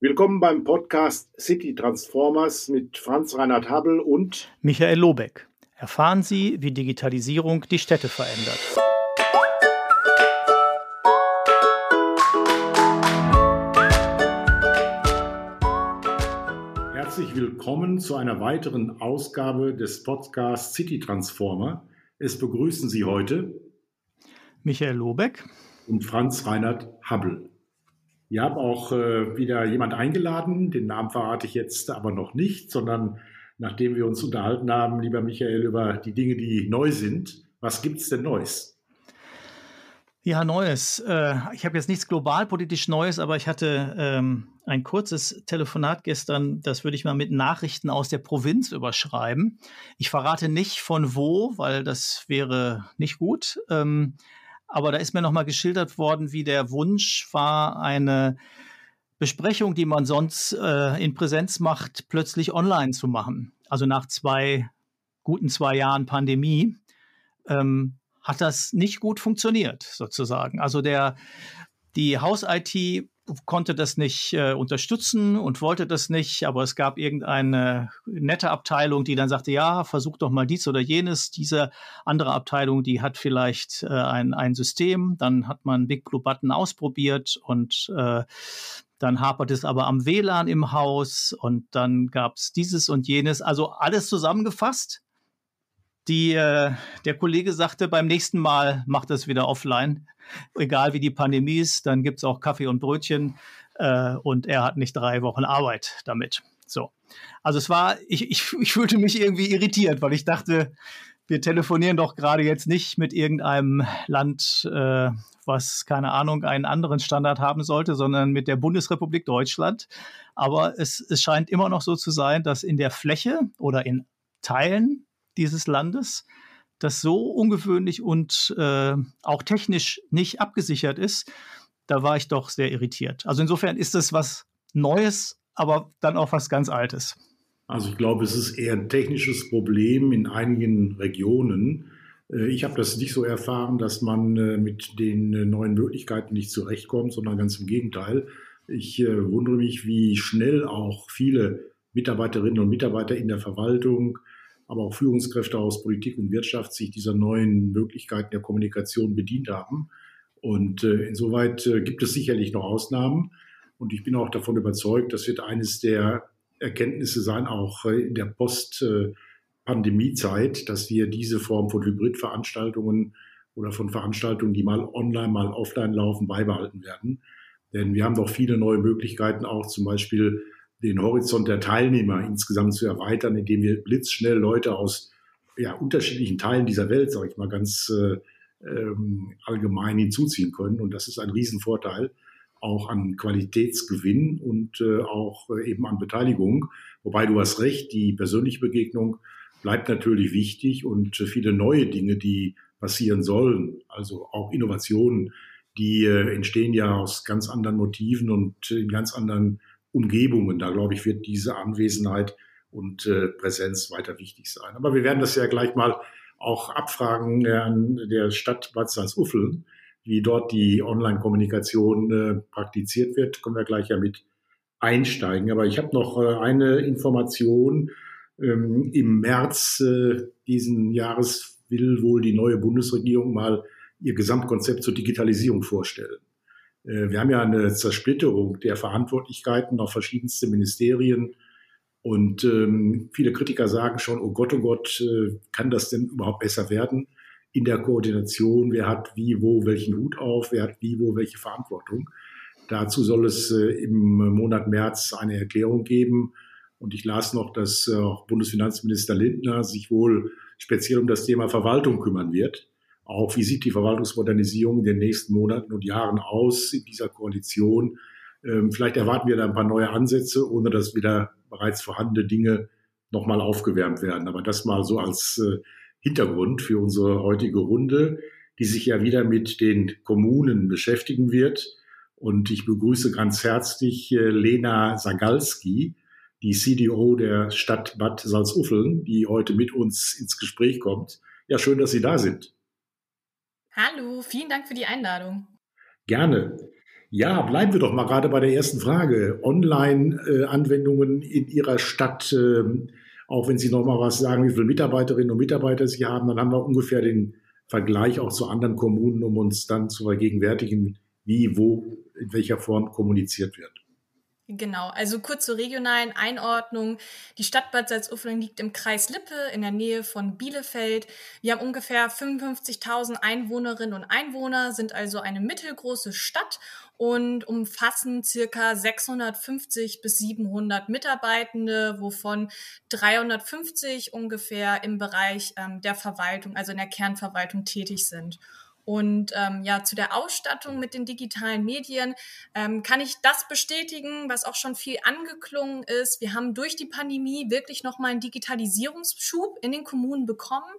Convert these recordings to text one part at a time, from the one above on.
Willkommen beim Podcast City Transformers mit Franz Reinhard Habel und Michael Lobeck. Erfahren Sie, wie Digitalisierung die Städte verändert. Herzlich willkommen zu einer weiteren Ausgabe des Podcasts City Transformer. Es begrüßen Sie heute Michael Lobeck und Franz Reinhard Habel. Wir haben auch äh, wieder jemand eingeladen, den Namen verrate ich jetzt aber noch nicht, sondern nachdem wir uns unterhalten haben, lieber Michael, über die Dinge, die neu sind. Was gibt es denn Neues? Ja, Neues. Äh, ich habe jetzt nichts globalpolitisch Neues, aber ich hatte ähm, ein kurzes Telefonat gestern, das würde ich mal mit Nachrichten aus der Provinz überschreiben. Ich verrate nicht von wo, weil das wäre nicht gut. Ähm, aber da ist mir nochmal geschildert worden, wie der Wunsch war, eine Besprechung, die man sonst äh, in Präsenz macht, plötzlich online zu machen. Also nach zwei guten zwei Jahren Pandemie ähm, hat das nicht gut funktioniert, sozusagen. Also der die Haus-IT konnte das nicht äh, unterstützen und wollte das nicht, aber es gab irgendeine nette Abteilung, die dann sagte, ja, versuch doch mal dies oder jenes. Diese andere Abteilung, die hat vielleicht äh, ein, ein System, dann hat man Big Blue Button ausprobiert und äh, dann hapert es aber am WLAN im Haus und dann gab es dieses und jenes. Also alles zusammengefasst. Die, äh, der Kollege sagte, beim nächsten Mal macht es wieder offline egal wie die Pandemie ist, dann gibt es auch Kaffee und Brötchen äh, und er hat nicht drei Wochen Arbeit damit. So. Also es war, ich, ich, ich fühlte mich irgendwie irritiert, weil ich dachte, wir telefonieren doch gerade jetzt nicht mit irgendeinem Land, äh, was, keine Ahnung, einen anderen Standard haben sollte, sondern mit der Bundesrepublik Deutschland. Aber es, es scheint immer noch so zu sein, dass in der Fläche oder in Teilen dieses Landes das so ungewöhnlich und äh, auch technisch nicht abgesichert ist, da war ich doch sehr irritiert. Also insofern ist das was Neues, aber dann auch was ganz Altes. Also ich glaube, es ist eher ein technisches Problem in einigen Regionen. Äh, ich habe das nicht so erfahren, dass man äh, mit den äh, neuen Möglichkeiten nicht zurechtkommt, sondern ganz im Gegenteil. Ich wundere mich, wie schnell auch viele Mitarbeiterinnen und Mitarbeiter in der Verwaltung, aber auch Führungskräfte aus Politik und Wirtschaft sich dieser neuen Möglichkeiten der Kommunikation bedient haben. Und äh, insoweit äh, gibt es sicherlich noch Ausnahmen. Und ich bin auch davon überzeugt, das wird eines der Erkenntnisse sein, auch äh, in der Post-Pandemie-Zeit, dass wir diese Form von Hybridveranstaltungen oder von Veranstaltungen, die mal online, mal offline laufen, beibehalten werden. Denn wir haben doch viele neue Möglichkeiten, auch zum Beispiel den Horizont der Teilnehmer insgesamt zu erweitern, indem wir blitzschnell Leute aus ja, unterschiedlichen Teilen dieser Welt, sage ich mal ganz äh, ähm, allgemein hinzuziehen können. Und das ist ein Riesenvorteil auch an Qualitätsgewinn und äh, auch äh, eben an Beteiligung. Wobei du hast recht, die persönliche Begegnung bleibt natürlich wichtig und viele neue Dinge, die passieren sollen, also auch Innovationen, die äh, entstehen ja aus ganz anderen Motiven und in ganz anderen Umgebungen. Da glaube ich, wird diese Anwesenheit und äh, Präsenz weiter wichtig sein. Aber wir werden das ja gleich mal auch abfragen äh, an der Stadt Bad Salzuffeln, wie dort die Online-Kommunikation äh, praktiziert wird. Können wir gleich ja mit einsteigen. Aber ich habe noch äh, eine Information. Ähm, Im März äh, diesen Jahres will wohl die neue Bundesregierung mal ihr Gesamtkonzept zur Digitalisierung vorstellen. Äh, wir haben ja eine Zersplitterung der Verantwortlichkeiten auf verschiedenste Ministerien. Und ähm, viele Kritiker sagen schon, oh Gott, oh Gott, äh, kann das denn überhaupt besser werden in der Koordination? Wer hat wie, wo welchen Hut auf? Wer hat wie, wo welche Verantwortung? Dazu soll es äh, im Monat März eine Erklärung geben. Und ich las noch, dass äh, auch Bundesfinanzminister Lindner sich wohl speziell um das Thema Verwaltung kümmern wird. Auch wie sieht die Verwaltungsmodernisierung in den nächsten Monaten und Jahren aus in dieser Koalition? Ähm, vielleicht erwarten wir da ein paar neue Ansätze, ohne dass wieder bereits vorhandene Dinge nochmal aufgewärmt werden. Aber das mal so als äh, Hintergrund für unsere heutige Runde, die sich ja wieder mit den Kommunen beschäftigen wird. Und ich begrüße ganz herzlich äh, Lena Sagalski, die CDO der Stadt Bad Salzuffeln, die heute mit uns ins Gespräch kommt. Ja, schön, dass Sie da sind. Hallo, vielen Dank für die Einladung. Gerne. Ja, bleiben wir doch mal gerade bei der ersten Frage. Online-Anwendungen in Ihrer Stadt, ähm, auch wenn Sie noch mal was sagen, wie viele Mitarbeiterinnen und Mitarbeiter Sie haben, dann haben wir ungefähr den Vergleich auch zu anderen Kommunen, um uns dann zu vergegenwärtigen, wie, wo, in welcher Form kommuniziert wird. Genau, also kurz zur regionalen Einordnung. Die Stadt Bad Salzuflen liegt im Kreis Lippe in der Nähe von Bielefeld. Wir haben ungefähr 55.000 Einwohnerinnen und Einwohner, sind also eine mittelgroße Stadt und umfassen circa 650 bis 700 Mitarbeitende, wovon 350 ungefähr im Bereich ähm, der Verwaltung, also in der Kernverwaltung tätig sind. Und ähm, ja, zu der Ausstattung mit den digitalen Medien ähm, kann ich das bestätigen, was auch schon viel angeklungen ist. Wir haben durch die Pandemie wirklich nochmal einen Digitalisierungsschub in den Kommunen bekommen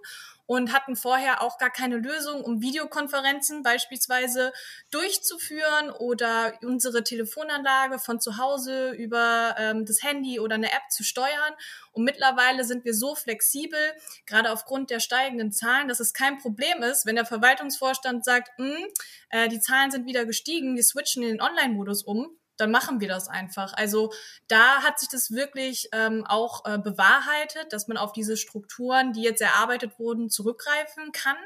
und hatten vorher auch gar keine Lösung, um Videokonferenzen beispielsweise durchzuführen oder unsere Telefonanlage von zu Hause über ähm, das Handy oder eine App zu steuern. Und mittlerweile sind wir so flexibel, gerade aufgrund der steigenden Zahlen, dass es kein Problem ist, wenn der Verwaltungsvorstand sagt, hm, äh, die Zahlen sind wieder gestiegen, wir switchen in den Online-Modus um dann machen wir das einfach. Also da hat sich das wirklich ähm, auch äh, bewahrheitet, dass man auf diese Strukturen, die jetzt erarbeitet wurden, zurückgreifen kann.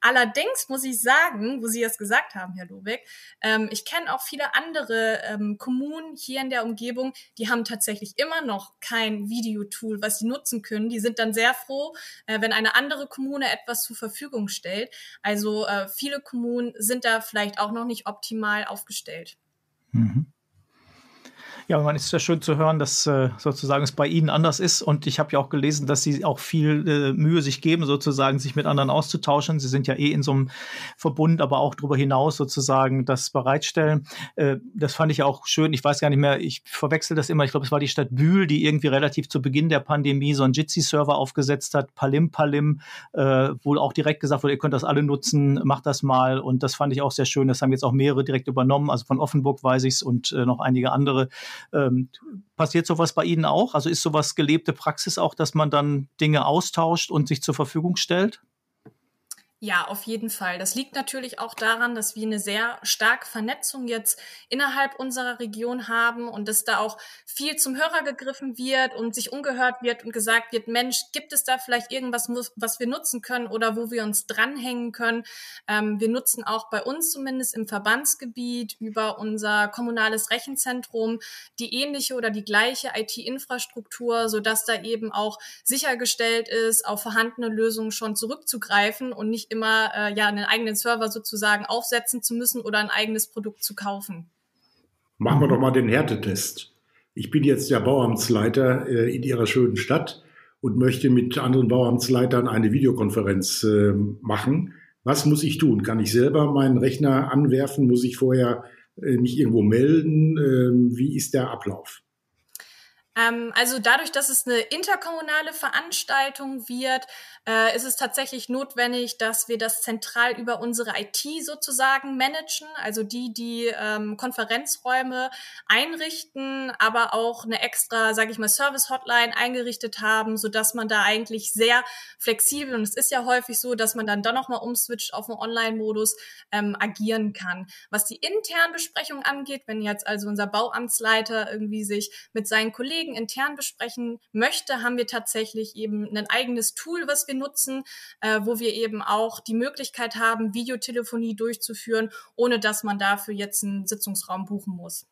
Allerdings muss ich sagen, wo Sie es gesagt haben, Herr Lobeck, ähm, ich kenne auch viele andere ähm, Kommunen hier in der Umgebung, die haben tatsächlich immer noch kein Videotool, was sie nutzen können. Die sind dann sehr froh, äh, wenn eine andere Kommune etwas zur Verfügung stellt. Also äh, viele Kommunen sind da vielleicht auch noch nicht optimal aufgestellt. Mhm. Ja, man ist ja schön zu hören, dass äh, sozusagen es bei Ihnen anders ist. Und ich habe ja auch gelesen, dass Sie auch viel äh, Mühe sich geben, sozusagen sich mit anderen auszutauschen. Sie sind ja eh in so einem Verbund, aber auch darüber hinaus sozusagen das bereitstellen. Äh, das fand ich auch schön. Ich weiß gar nicht mehr, ich verwechsel das immer. Ich glaube, es war die Stadt Bühl, die irgendwie relativ zu Beginn der Pandemie so einen Jitsi-Server aufgesetzt hat, Palim Palim, äh, wo auch direkt gesagt wurde, ihr könnt das alle nutzen, macht das mal. Und das fand ich auch sehr schön. Das haben jetzt auch mehrere direkt übernommen. Also von Offenburg weiß ich es und äh, noch einige andere. Ähm, passiert sowas bei Ihnen auch? Also ist sowas gelebte Praxis auch, dass man dann Dinge austauscht und sich zur Verfügung stellt? Ja, auf jeden Fall. Das liegt natürlich auch daran, dass wir eine sehr starke Vernetzung jetzt innerhalb unserer Region haben und dass da auch viel zum Hörer gegriffen wird und sich ungehört wird und gesagt wird, Mensch, gibt es da vielleicht irgendwas, was wir nutzen können oder wo wir uns dranhängen können? Ähm, wir nutzen auch bei uns zumindest im Verbandsgebiet über unser kommunales Rechenzentrum die ähnliche oder die gleiche IT-Infrastruktur, sodass da eben auch sichergestellt ist, auf vorhandene Lösungen schon zurückzugreifen und nicht immer äh, ja einen eigenen Server sozusagen aufsetzen zu müssen oder ein eigenes Produkt zu kaufen. Machen wir doch mal den Härtetest. Ich bin jetzt der Bauamtsleiter äh, in Ihrer schönen Stadt und möchte mit anderen Bauamtsleitern eine Videokonferenz äh, machen. Was muss ich tun? Kann ich selber meinen Rechner anwerfen? Muss ich vorher äh, mich irgendwo melden? Ähm, wie ist der Ablauf? Ähm, also dadurch, dass es eine interkommunale Veranstaltung wird, äh, ist es tatsächlich notwendig, dass wir das zentral über unsere IT sozusagen managen, also die, die ähm, Konferenzräume einrichten, aber auch eine extra, sage ich mal, Service-Hotline eingerichtet haben, so dass man da eigentlich sehr flexibel und es ist ja häufig so, dass man dann doch noch mal umswitcht auf einen Online-Modus ähm, agieren kann. Was die internen Besprechungen angeht, wenn jetzt also unser Bauamtsleiter irgendwie sich mit seinen Kollegen intern besprechen möchte, haben wir tatsächlich eben ein eigenes Tool, was wir nutzen, äh, wo wir eben auch die Möglichkeit haben, Videotelefonie durchzuführen, ohne dass man dafür jetzt einen Sitzungsraum buchen muss.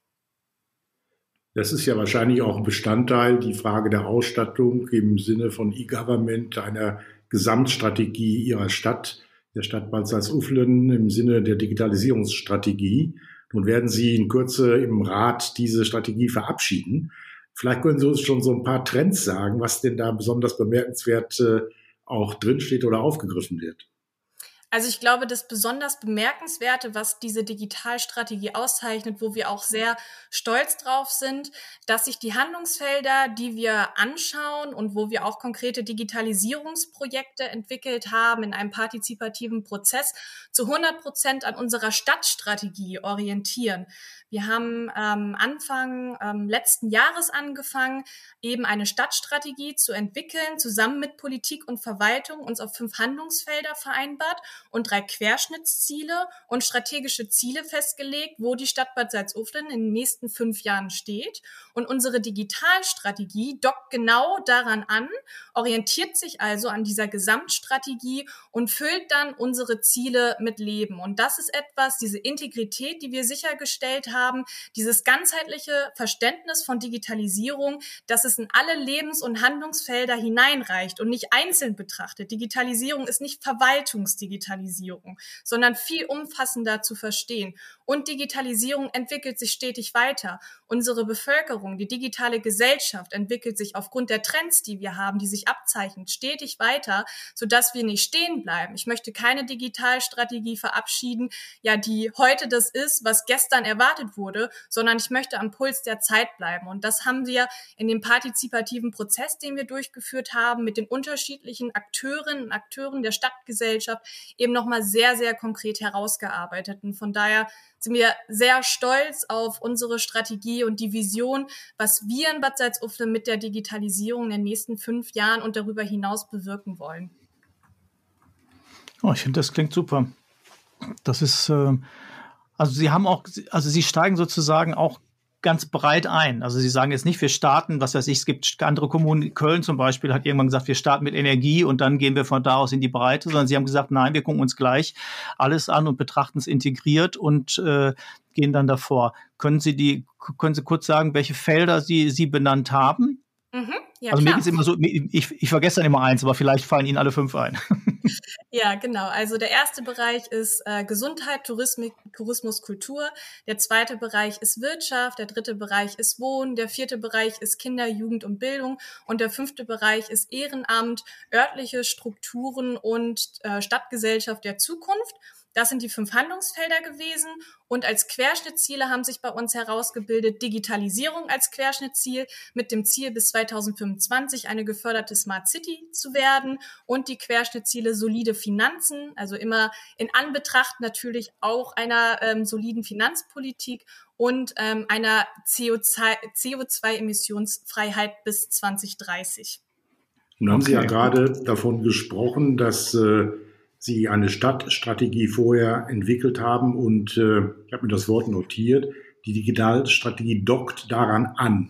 Das ist ja wahrscheinlich auch ein Bestandteil, die Frage der Ausstattung im Sinne von E-Government, einer Gesamtstrategie Ihrer Stadt, der Stadt Bad Salzuflen im Sinne der Digitalisierungsstrategie. Nun werden Sie in Kürze im Rat diese Strategie verabschieden. Vielleicht können Sie uns schon so ein paar Trends sagen, was denn da besonders bemerkenswert äh, auch drinsteht oder aufgegriffen wird. Also ich glaube, das besonders bemerkenswerte, was diese Digitalstrategie auszeichnet, wo wir auch sehr stolz drauf sind, dass sich die Handlungsfelder, die wir anschauen und wo wir auch konkrete Digitalisierungsprojekte entwickelt haben in einem partizipativen Prozess, zu 100 Prozent an unserer Stadtstrategie orientieren. Wir haben ähm, Anfang ähm, letzten Jahres angefangen, eben eine Stadtstrategie zu entwickeln, zusammen mit Politik und Verwaltung, uns auf fünf Handlungsfelder vereinbart und drei Querschnittsziele und strategische Ziele festgelegt, wo die Stadt Bad Salzuflen in den nächsten fünf Jahren steht. Und unsere Digitalstrategie dockt genau daran an, orientiert sich also an dieser Gesamtstrategie und füllt dann unsere Ziele mit Leben. Und das ist etwas, diese Integrität, die wir sichergestellt haben, dieses ganzheitliche Verständnis von Digitalisierung, dass es in alle Lebens- und Handlungsfelder hineinreicht und nicht einzeln betrachtet. Digitalisierung ist nicht Verwaltungsdigitalisierung, sondern viel umfassender zu verstehen. Und Digitalisierung entwickelt sich stetig weiter. Unsere Bevölkerung, die digitale Gesellschaft entwickelt sich aufgrund der Trends, die wir haben, die sich abzeichnen, stetig weiter, sodass wir nicht stehen bleiben. Ich möchte keine Digitalstrategie verabschieden, ja, die heute das ist, was gestern erwartet wurde, sondern ich möchte am Puls der Zeit bleiben. Und das haben wir in dem partizipativen Prozess, den wir durchgeführt haben, mit den unterschiedlichen Akteurinnen und Akteuren der Stadtgesellschaft eben nochmal sehr, sehr konkret herausgearbeitet. Und von daher sind wir sehr stolz auf unsere Strategie und die Vision, was wir in Bad Salzuflen mit der Digitalisierung in den nächsten fünf Jahren und darüber hinaus bewirken wollen. Oh, ich finde, das klingt super. Das ist, äh, also Sie haben auch, also Sie steigen sozusagen auch ganz breit ein. Also Sie sagen jetzt nicht, wir starten, was weiß ich, es gibt andere Kommunen, Köln zum Beispiel hat irgendwann gesagt, wir starten mit Energie und dann gehen wir von da aus in die Breite, sondern Sie haben gesagt, nein, wir gucken uns gleich alles an und betrachten es integriert und äh, gehen dann davor. Können Sie die, können Sie kurz sagen, welche Felder Sie, Sie benannt haben? Mhm. Ja, also klar. mir geht es immer so, ich, ich vergesse dann immer eins, aber vielleicht fallen Ihnen alle fünf ein. ja, genau. Also der erste Bereich ist äh, Gesundheit, Tourismus, Tourismus, Kultur. Der zweite Bereich ist Wirtschaft. Der dritte Bereich ist Wohnen. Der vierte Bereich ist Kinder, Jugend und Bildung. Und der fünfte Bereich ist Ehrenamt, örtliche Strukturen und äh, Stadtgesellschaft der Zukunft. Das sind die fünf Handlungsfelder gewesen. Und als Querschnittsziele haben sich bei uns herausgebildet Digitalisierung als Querschnittsziel mit dem Ziel bis 2025 eine geförderte Smart City zu werden und die Querschnittsziele solide Finanzen, also immer in Anbetracht natürlich auch einer ähm, soliden Finanzpolitik und ähm, einer CO2-Emissionsfreiheit CO2 bis 2030. Nun haben Sie ja gerade davon gesprochen, dass äh, Sie eine Stadtstrategie vorher entwickelt haben und äh, ich habe mir das Wort notiert, die Digitalstrategie dockt daran an.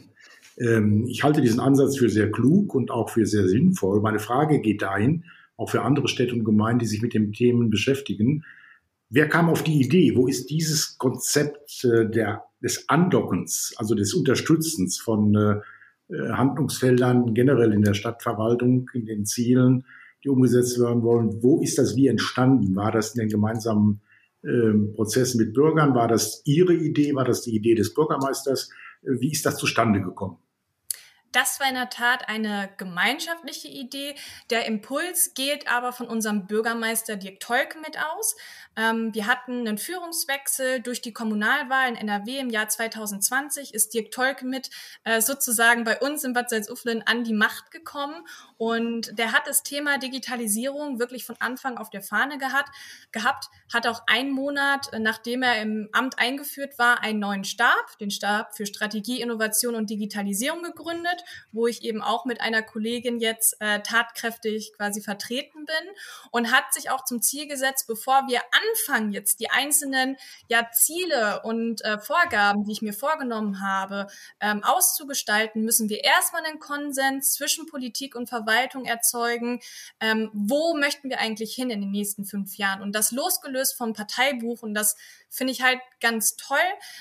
Ähm, ich halte diesen Ansatz für sehr klug und auch für sehr sinnvoll. Meine Frage geht dahin, auch für andere Städte und Gemeinden, die sich mit den Themen beschäftigen. Wer kam auf die Idee? Wo ist dieses Konzept äh, der, des Andockens, also des Unterstützens von äh, Handlungsfeldern generell in der Stadtverwaltung, in den Zielen die umgesetzt werden wollen. Wo ist das wie entstanden? War das in den gemeinsamen ähm, Prozessen mit Bürgern? War das Ihre Idee? War das die Idee des Bürgermeisters? Äh, wie ist das zustande gekommen? Das war in der Tat eine gemeinschaftliche Idee. Der Impuls geht aber von unserem Bürgermeister Dirk Tolke mit aus. Ähm, wir hatten einen Führungswechsel durch die Kommunalwahl in NRW im Jahr 2020 ist Dirk Tolke mit äh, sozusagen bei uns in Bad Salzuflen an die Macht gekommen. Und der hat das Thema Digitalisierung wirklich von Anfang auf der Fahne gehabt, gehabt hat auch einen Monat, äh, nachdem er im Amt eingeführt war, einen neuen Stab, den Stab für Strategie, Innovation und Digitalisierung gegründet, wo ich eben auch mit einer Kollegin jetzt äh, tatkräftig quasi vertreten bin und hat sich auch zum Ziel gesetzt, bevor wir anfangen, jetzt die einzelnen ja, Ziele und äh, Vorgaben, die ich mir vorgenommen habe, ähm, auszugestalten, müssen wir erstmal einen Konsens zwischen Politik und Verwaltung erzeugen. Ähm, wo möchten wir eigentlich hin in den nächsten fünf Jahren? Und das losgelöst vom Parteibuch und das finde ich halt ganz toll,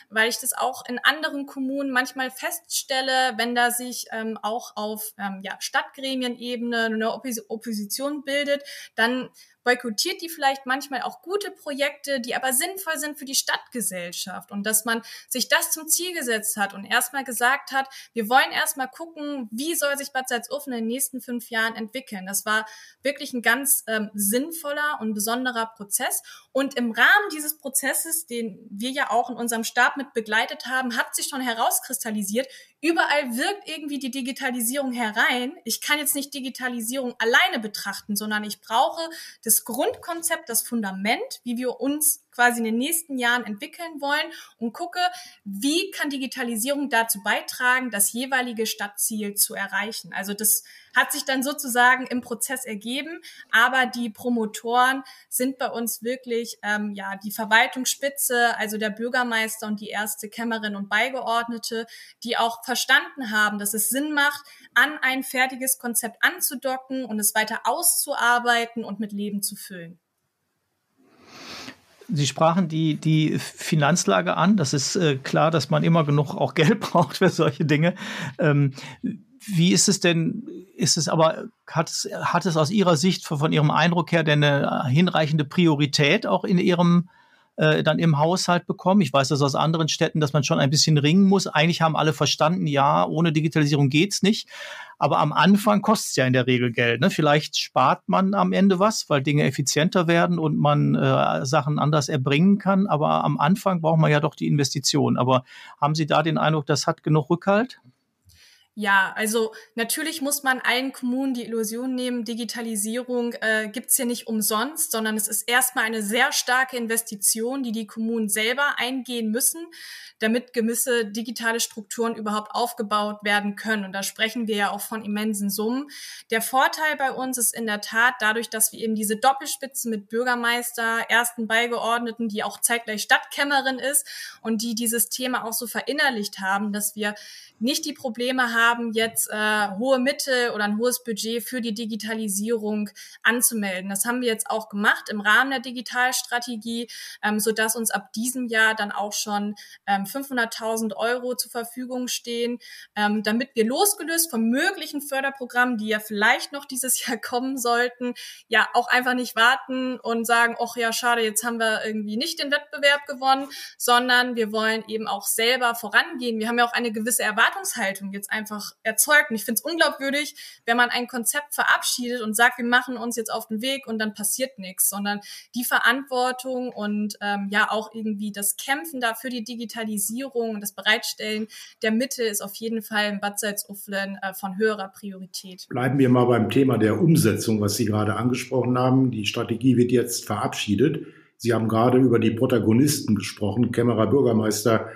weil ich das auch in anderen Kommunen manchmal feststelle, wenn da sich ähm, auch auf ähm, ja, Stadtgremienebene eine Opposition bildet, dann boykottiert die vielleicht manchmal auch gute Projekte, die aber sinnvoll sind für die Stadtgesellschaft und dass man sich das zum Ziel gesetzt hat und erstmal gesagt hat, wir wollen erstmal gucken, wie soll sich Bad Salzuflen in den nächsten fünf Jahren entwickeln. Das war wirklich ein ganz ähm, sinnvoller und besonderer Prozess und im Rahmen dieses Prozesses, den wir ja auch in unserem Stab mit begleitet haben, hat sich schon herauskristallisiert, überall wirkt irgendwie die Digitalisierung herein. Ich kann jetzt nicht Digitalisierung alleine betrachten, sondern ich brauche das Grundkonzept, das Fundament, wie wir uns quasi in den nächsten Jahren entwickeln wollen und gucke, wie kann Digitalisierung dazu beitragen, das jeweilige Stadtziel zu erreichen. Also das hat sich dann sozusagen im Prozess ergeben, aber die Promotoren sind bei uns wirklich ähm, ja die Verwaltungsspitze, also der Bürgermeister und die erste Kämmerin und Beigeordnete, die auch verstanden haben, dass es Sinn macht, an ein fertiges Konzept anzudocken und es weiter auszuarbeiten und mit Leben zu füllen. Sie sprachen die, die Finanzlage an. Das ist äh, klar, dass man immer genug auch Geld braucht für solche Dinge. Ähm, wie ist es denn, ist es aber, hat es, hat es aus Ihrer Sicht von, von Ihrem Eindruck her denn eine hinreichende Priorität auch in Ihrem äh, dann im Haushalt bekommen. Ich weiß das aus anderen Städten, dass man schon ein bisschen ringen muss. Eigentlich haben alle verstanden, ja, ohne Digitalisierung geht's nicht. Aber am Anfang kostet es ja in der Regel Geld. Ne? Vielleicht spart man am Ende was, weil Dinge effizienter werden und man äh, Sachen anders erbringen kann. Aber am Anfang braucht man ja doch die Investition. Aber haben Sie da den Eindruck, das hat genug Rückhalt? Ja, also natürlich muss man allen Kommunen die Illusion nehmen, Digitalisierung äh, gibt's hier nicht umsonst, sondern es ist erstmal eine sehr starke Investition, die die Kommunen selber eingehen müssen, damit gewisse digitale Strukturen überhaupt aufgebaut werden können. Und da sprechen wir ja auch von immensen Summen. Der Vorteil bei uns ist in der Tat dadurch, dass wir eben diese Doppelspitze mit Bürgermeister, ersten Beigeordneten, die auch zeitgleich Stadtkämmerin ist und die dieses Thema auch so verinnerlicht haben, dass wir nicht die Probleme haben, jetzt äh, hohe Mittel oder ein hohes Budget für die Digitalisierung anzumelden. Das haben wir jetzt auch gemacht im Rahmen der Digitalstrategie, ähm, so dass uns ab diesem Jahr dann auch schon ähm, 500.000 Euro zur Verfügung stehen, ähm, damit wir losgelöst von möglichen Förderprogrammen, die ja vielleicht noch dieses Jahr kommen sollten, ja auch einfach nicht warten und sagen, ach ja, schade, jetzt haben wir irgendwie nicht den Wettbewerb gewonnen, sondern wir wollen eben auch selber vorangehen. Wir haben ja auch eine gewisse Erwartung Erwartungshaltung jetzt einfach erzeugt. Und ich finde es unglaubwürdig, wenn man ein Konzept verabschiedet und sagt, wir machen uns jetzt auf den Weg und dann passiert nichts, sondern die Verantwortung und ähm, ja auch irgendwie das Kämpfen da für die Digitalisierung und das Bereitstellen der Mittel ist auf jeden Fall in Bad Salzuflen äh, von höherer Priorität. Bleiben wir mal beim Thema der Umsetzung, was Sie gerade angesprochen haben. Die Strategie wird jetzt verabschiedet. Sie haben gerade über die Protagonisten gesprochen, Kämmerer Bürgermeister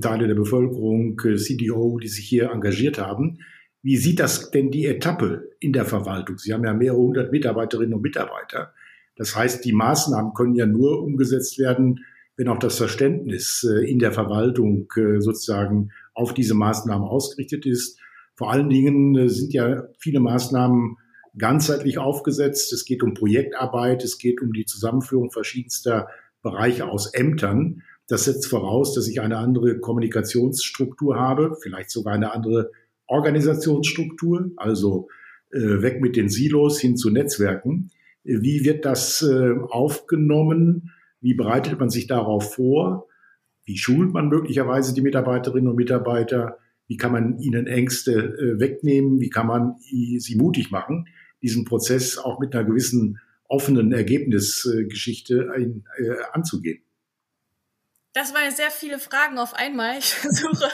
Teile der Bevölkerung, äh, CDO, die sich hier engagiert haben. Wie sieht das denn die Etappe in der Verwaltung? Sie haben ja mehrere hundert Mitarbeiterinnen und Mitarbeiter. Das heißt, die Maßnahmen können ja nur umgesetzt werden, wenn auch das Verständnis äh, in der Verwaltung äh, sozusagen auf diese Maßnahmen ausgerichtet ist. Vor allen Dingen sind ja viele Maßnahmen ganzheitlich aufgesetzt. Es geht um Projektarbeit, es geht um die Zusammenführung verschiedenster Bereiche aus Ämtern. Das setzt voraus, dass ich eine andere Kommunikationsstruktur habe, vielleicht sogar eine andere Organisationsstruktur, also äh, weg mit den Silos hin zu Netzwerken. Wie wird das äh, aufgenommen? Wie bereitet man sich darauf vor? Wie schult man möglicherweise die Mitarbeiterinnen und Mitarbeiter? Wie kann man ihnen Ängste äh, wegnehmen? Wie kann man sie mutig machen, diesen Prozess auch mit einer gewissen offenen Ergebnisgeschichte äh, anzugehen? Das waren sehr viele Fragen auf einmal. Ich versuche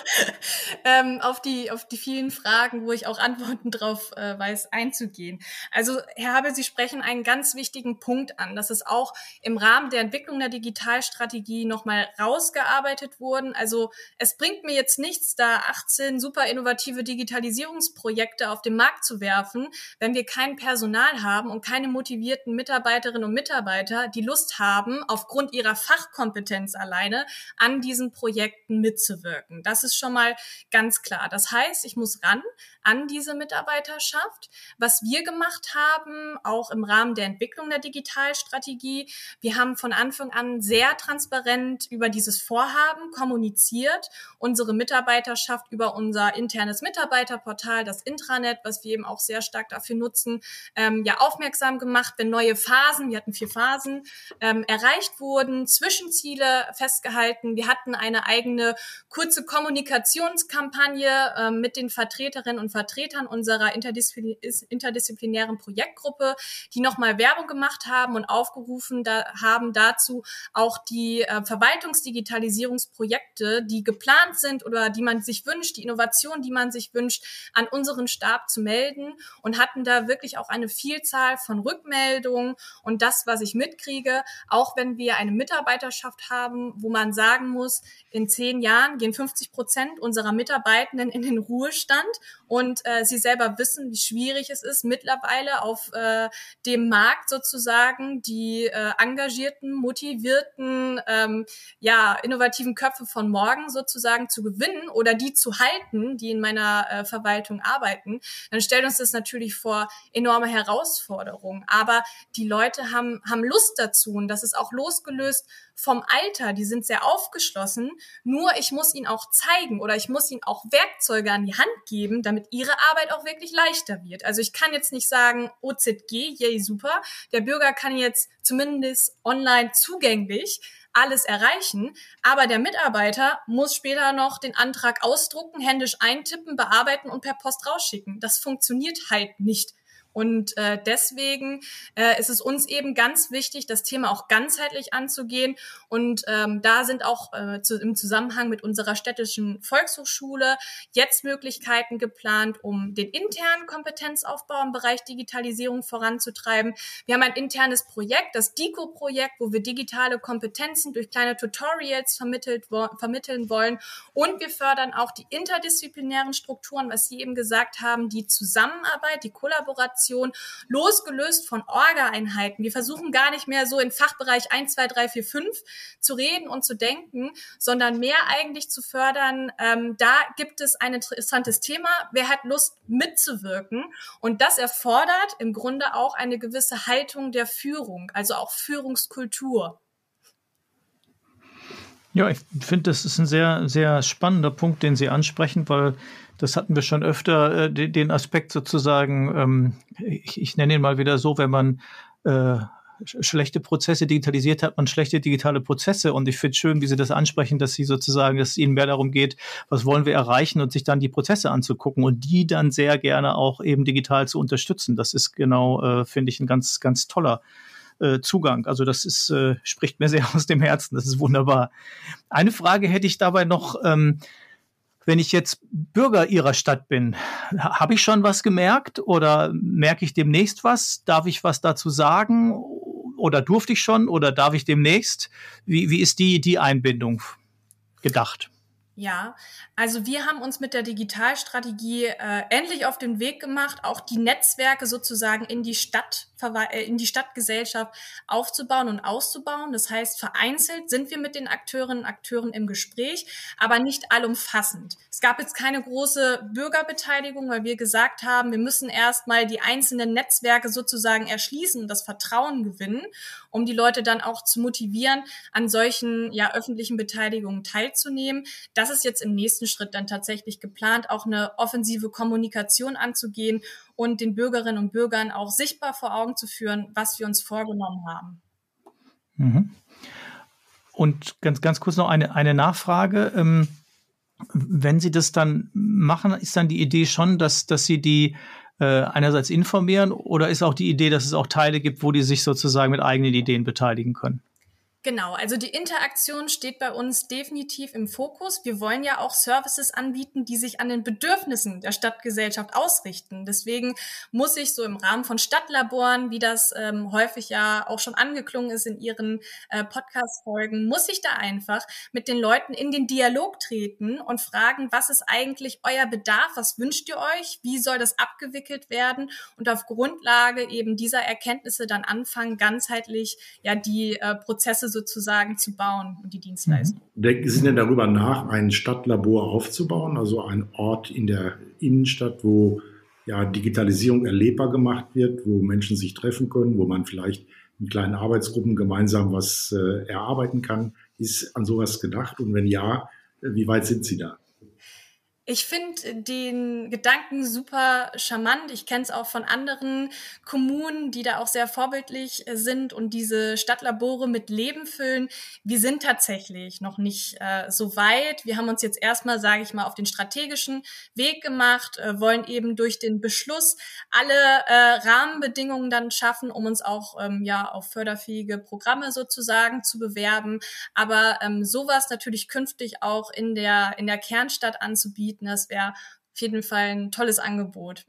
ähm, auf, die, auf die vielen Fragen, wo ich auch Antworten drauf äh, weiß, einzugehen. Also, Herr Habe, Sie sprechen einen ganz wichtigen Punkt an, dass es auch im Rahmen der Entwicklung der Digitalstrategie nochmal rausgearbeitet wurden. Also es bringt mir jetzt nichts, da 18 super innovative Digitalisierungsprojekte auf den Markt zu werfen, wenn wir kein Personal haben und keine motivierten Mitarbeiterinnen und Mitarbeiter, die Lust haben, aufgrund ihrer Fachkompetenz alleine an diesen Projekten mitzuwirken. Das ist schon mal ganz klar. Das heißt, ich muss ran an diese Mitarbeiterschaft. Was wir gemacht haben, auch im Rahmen der Entwicklung der Digitalstrategie, wir haben von Anfang an sehr transparent über dieses Vorhaben kommuniziert, unsere Mitarbeiterschaft über unser internes Mitarbeiterportal, das Intranet, was wir eben auch sehr stark dafür nutzen, ähm, ja aufmerksam gemacht, wenn neue Phasen, wir hatten vier Phasen, ähm, erreicht wurden, Zwischenziele festgehalten gehalten. Wir hatten eine eigene kurze Kommunikationskampagne äh, mit den Vertreterinnen und Vertretern unserer interdiszipl interdisziplinären Projektgruppe, die nochmal Werbung gemacht haben und aufgerufen da, haben dazu auch die äh, Verwaltungsdigitalisierungsprojekte, die geplant sind oder die man sich wünscht, die Innovation, die man sich wünscht, an unseren Stab zu melden und hatten da wirklich auch eine Vielzahl von Rückmeldungen und das, was ich mitkriege, auch wenn wir eine Mitarbeiterschaft haben, wo man sagen muss, in zehn Jahren gehen 50 Prozent unserer Mitarbeitenden in den Ruhestand und äh, sie selber wissen, wie schwierig es ist, mittlerweile auf äh, dem Markt sozusagen die äh, engagierten, motivierten, ähm, ja, innovativen Köpfe von morgen sozusagen zu gewinnen oder die zu halten, die in meiner äh, Verwaltung arbeiten, dann stellt uns das natürlich vor enorme Herausforderungen. Aber die Leute haben, haben Lust dazu und das ist auch losgelöst vom Alter, die sind sehr aufgeschlossen. Nur ich muss ihnen auch zeigen oder ich muss ihnen auch Werkzeuge an die Hand geben, damit ihre Arbeit auch wirklich leichter wird. Also ich kann jetzt nicht sagen, OZG, yay, super. Der Bürger kann jetzt zumindest online zugänglich alles erreichen. Aber der Mitarbeiter muss später noch den Antrag ausdrucken, händisch eintippen, bearbeiten und per Post rausschicken. Das funktioniert halt nicht. Und äh, deswegen äh, ist es uns eben ganz wichtig, das Thema auch ganzheitlich anzugehen. Und ähm, da sind auch äh, zu, im Zusammenhang mit unserer städtischen Volkshochschule jetzt Möglichkeiten geplant, um den internen Kompetenzaufbau im Bereich Digitalisierung voranzutreiben. Wir haben ein internes Projekt, das DICO-Projekt, wo wir digitale Kompetenzen durch kleine Tutorials vermittelt, wo, vermitteln wollen. Und wir fördern auch die interdisziplinären Strukturen, was Sie eben gesagt haben, die Zusammenarbeit, die Kollaboration Organisation, losgelöst von Orga-Einheiten. Wir versuchen gar nicht mehr so in Fachbereich 1, 2, 3, 4, 5 zu reden und zu denken, sondern mehr eigentlich zu fördern, ähm, da gibt es ein interessantes Thema, wer hat Lust mitzuwirken und das erfordert im Grunde auch eine gewisse Haltung der Führung, also auch Führungskultur. Ja, ich finde, das ist ein sehr, sehr spannender Punkt, den Sie ansprechen, weil das hatten wir schon öfter, äh, den Aspekt sozusagen, ähm, ich, ich nenne ihn mal wieder so, wenn man äh, schlechte Prozesse digitalisiert hat man schlechte digitale Prozesse. Und ich finde schön, wie Sie das ansprechen, dass Sie sozusagen, dass es Ihnen mehr darum geht, was wollen wir erreichen und sich dann die Prozesse anzugucken und die dann sehr gerne auch eben digital zu unterstützen. Das ist genau, äh, finde ich, ein ganz, ganz toller äh, Zugang. Also das ist, äh, spricht mir sehr aus dem Herzen. Das ist wunderbar. Eine Frage hätte ich dabei noch. Ähm, wenn ich jetzt Bürger Ihrer Stadt bin, habe ich schon was gemerkt oder merke ich demnächst was? Darf ich was dazu sagen? Oder durfte ich schon oder darf ich demnächst? Wie, wie ist die, die Einbindung gedacht? Ja, also wir haben uns mit der Digitalstrategie äh, endlich auf den Weg gemacht, auch die Netzwerke sozusagen in die Stadt, in die Stadtgesellschaft aufzubauen und auszubauen. Das heißt, vereinzelt sind wir mit den Akteurinnen und Akteuren im Gespräch, aber nicht allumfassend. Es gab jetzt keine große Bürgerbeteiligung, weil wir gesagt haben, wir müssen erstmal die einzelnen Netzwerke sozusagen erschließen und das Vertrauen gewinnen, um die Leute dann auch zu motivieren, an solchen ja öffentlichen Beteiligungen teilzunehmen. Das ist jetzt im nächsten Schritt dann tatsächlich geplant, auch eine offensive Kommunikation anzugehen und den Bürgerinnen und Bürgern auch sichtbar vor Augen zu führen, was wir uns vorgenommen haben. Mhm. Und ganz, ganz kurz noch eine, eine Nachfrage. Ähm, wenn Sie das dann machen, ist dann die Idee schon, dass, dass Sie die äh, einerseits informieren oder ist auch die Idee, dass es auch Teile gibt, wo die sich sozusagen mit eigenen Ideen beteiligen können? Genau, also die Interaktion steht bei uns definitiv im Fokus. Wir wollen ja auch Services anbieten, die sich an den Bedürfnissen der Stadtgesellschaft ausrichten. Deswegen muss ich so im Rahmen von Stadtlaboren, wie das ähm, häufig ja auch schon angeklungen ist in Ihren äh, Podcast-Folgen, muss ich da einfach mit den Leuten in den Dialog treten und fragen, was ist eigentlich euer Bedarf? Was wünscht ihr euch? Wie soll das abgewickelt werden? Und auf Grundlage eben dieser Erkenntnisse dann anfangen, ganzheitlich ja die äh, Prozesse sozusagen zu bauen und die Dienstleistung. Mhm. Denken Sie denn darüber nach, ein Stadtlabor aufzubauen, also ein Ort in der Innenstadt, wo ja, Digitalisierung erlebbar gemacht wird, wo Menschen sich treffen können, wo man vielleicht in kleinen Arbeitsgruppen gemeinsam was äh, erarbeiten kann? Ist an sowas gedacht? Und wenn ja, wie weit sind Sie da? Ich finde den Gedanken super charmant. Ich kenne es auch von anderen Kommunen, die da auch sehr vorbildlich äh, sind und diese Stadtlabore mit Leben füllen. Wir sind tatsächlich noch nicht äh, so weit. Wir haben uns jetzt erstmal, sage ich mal, auf den strategischen Weg gemacht, äh, wollen eben durch den Beschluss alle äh, Rahmenbedingungen dann schaffen, um uns auch ähm, ja auf förderfähige Programme sozusagen zu bewerben. Aber ähm, sowas natürlich künftig auch in der in der Kernstadt anzubieten anbieten. Das wäre auf jeden Fall ein tolles Angebot.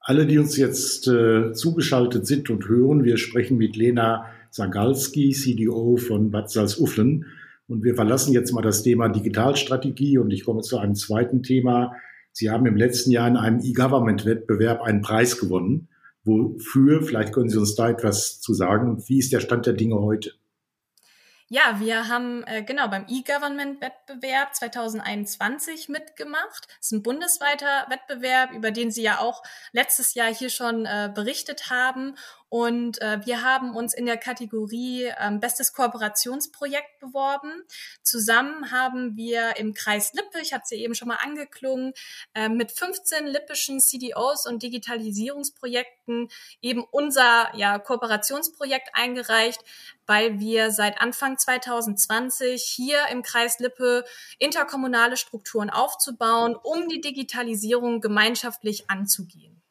Alle, die uns jetzt äh, zugeschaltet sind und hören, wir sprechen mit Lena Zagalski, CDO von Bad Salzuflen. Und wir verlassen jetzt mal das Thema Digitalstrategie und ich komme zu einem zweiten Thema. Sie haben im letzten Jahr in einem E-Government-Wettbewerb einen Preis gewonnen. Wofür? Vielleicht können Sie uns da etwas zu sagen. Wie ist der Stand der Dinge heute? Ja, wir haben äh, genau beim E-Government-Wettbewerb 2021 mitgemacht. Das ist ein bundesweiter Wettbewerb, über den Sie ja auch letztes Jahr hier schon äh, berichtet haben. Und äh, wir haben uns in der Kategorie ähm, Bestes Kooperationsprojekt beworben. Zusammen haben wir im Kreis Lippe, ich hatte sie eben schon mal angeklungen, äh, mit 15 lippischen CDOs und Digitalisierungsprojekten eben unser ja, Kooperationsprojekt eingereicht, weil wir seit Anfang 2020 hier im Kreis Lippe interkommunale Strukturen aufzubauen, um die Digitalisierung gemeinschaftlich anzugehen.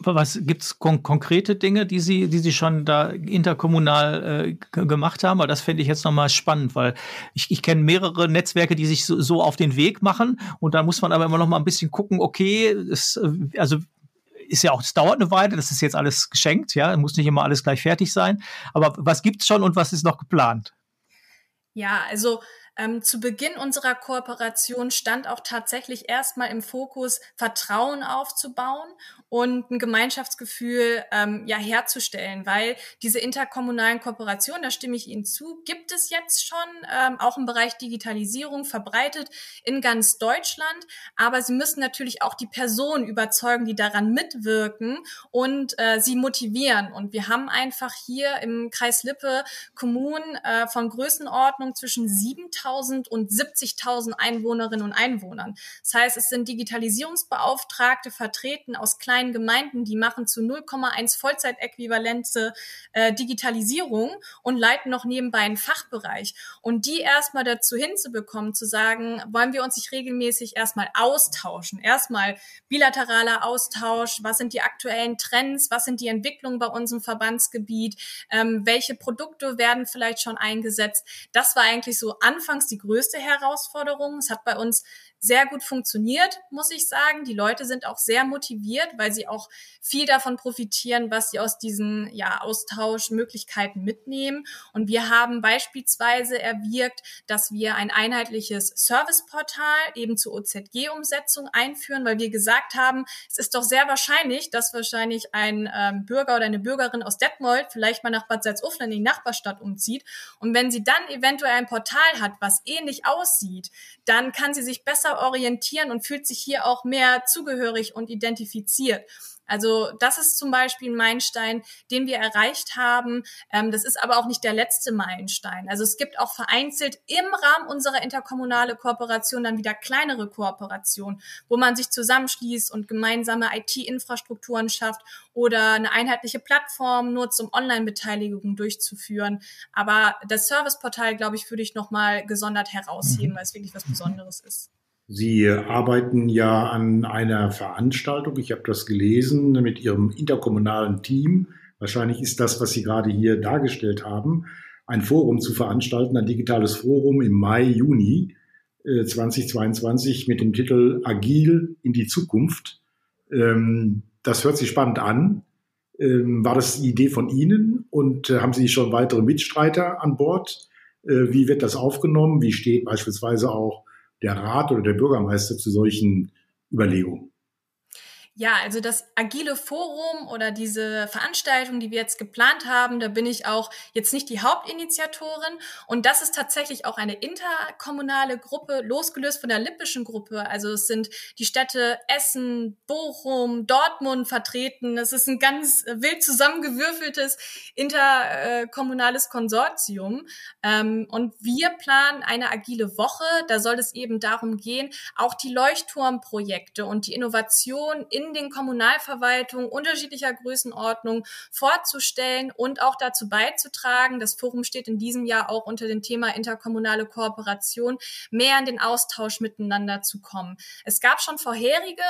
Was gibt es kon konkrete Dinge, die Sie, die Sie schon da interkommunal äh, gemacht haben? Weil das fände ich jetzt nochmal spannend, weil ich, ich kenne mehrere Netzwerke, die sich so, so, auf den Weg machen und da muss man aber immer noch mal ein bisschen gucken, okay, es, äh, also ist ja auch, es dauert eine Weile, das ist jetzt alles geschenkt, ja, muss nicht immer alles gleich fertig sein. Aber was gibt's schon und was ist noch geplant? Ja, also ähm, zu Beginn unserer Kooperation stand auch tatsächlich erstmal im Fokus, Vertrauen aufzubauen und ein Gemeinschaftsgefühl ähm, ja herzustellen, weil diese interkommunalen Kooperationen, da stimme ich Ihnen zu, gibt es jetzt schon ähm, auch im Bereich Digitalisierung verbreitet in ganz Deutschland, aber sie müssen natürlich auch die Personen überzeugen, die daran mitwirken und äh, sie motivieren. Und wir haben einfach hier im Kreis Lippe Kommunen äh, von Größenordnung zwischen 7000 60.000 und 70.000 Einwohnerinnen und Einwohnern. Das heißt, es sind Digitalisierungsbeauftragte vertreten aus kleinen Gemeinden, die machen zu 0,1 Vollzeitäquivalente äh, Digitalisierung und leiten noch nebenbei einen Fachbereich. Und die erstmal dazu hinzubekommen, zu sagen, wollen wir uns nicht regelmäßig erstmal austauschen, erstmal bilateraler Austausch, was sind die aktuellen Trends, was sind die Entwicklungen bei unserem Verbandsgebiet, ähm, welche Produkte werden vielleicht schon eingesetzt. Das war eigentlich so Anfang anfangs die größte Herausforderung. Es hat bei uns sehr gut funktioniert, muss ich sagen. Die Leute sind auch sehr motiviert, weil sie auch viel davon profitieren, was sie aus diesen ja, Austauschmöglichkeiten mitnehmen. Und wir haben beispielsweise erwirkt, dass wir ein einheitliches Serviceportal eben zur OZG-Umsetzung einführen, weil wir gesagt haben, es ist doch sehr wahrscheinlich, dass wahrscheinlich ein ähm, Bürger oder eine Bürgerin aus Detmold vielleicht mal nach Bad Salzuflen in die Nachbarstadt umzieht. Und wenn sie dann eventuell ein Portal hat, was ähnlich aussieht, dann kann sie sich besser orientieren und fühlt sich hier auch mehr zugehörig und identifiziert. Also das ist zum Beispiel ein Meilenstein, den wir erreicht haben. Ähm, das ist aber auch nicht der letzte Meilenstein. Also es gibt auch vereinzelt im Rahmen unserer interkommunale Kooperation dann wieder kleinere Kooperationen, wo man sich zusammenschließt und gemeinsame IT-Infrastrukturen schafft oder eine einheitliche Plattform nutzt, um Online-Beteiligung durchzuführen. Aber das Serviceportal, glaube ich, würde ich nochmal gesondert herausheben, mhm. weil es wirklich was Besonderes ist. Sie arbeiten ja an einer Veranstaltung, ich habe das gelesen, mit Ihrem interkommunalen Team. Wahrscheinlich ist das, was Sie gerade hier dargestellt haben, ein Forum zu veranstalten, ein digitales Forum im Mai, Juni 2022 äh, mit dem Titel Agil in die Zukunft. Ähm, das hört sich spannend an. Ähm, war das die Idee von Ihnen und äh, haben Sie schon weitere Mitstreiter an Bord? Äh, wie wird das aufgenommen? Wie steht beispielsweise auch der Rat oder der Bürgermeister zu solchen Überlegungen? Ja, also das Agile Forum oder diese Veranstaltung, die wir jetzt geplant haben, da bin ich auch jetzt nicht die Hauptinitiatorin. Und das ist tatsächlich auch eine interkommunale Gruppe, losgelöst von der lippischen Gruppe. Also es sind die Städte Essen, Bochum, Dortmund vertreten. Es ist ein ganz wild zusammengewürfeltes interkommunales Konsortium. Ähm, und wir planen eine agile Woche. Da soll es eben darum gehen, auch die Leuchtturmprojekte und die Innovation in in den Kommunalverwaltungen unterschiedlicher Größenordnung vorzustellen und auch dazu beizutragen. Das Forum steht in diesem Jahr auch unter dem Thema interkommunale Kooperation, mehr in den Austausch miteinander zu kommen. Es gab schon vorherige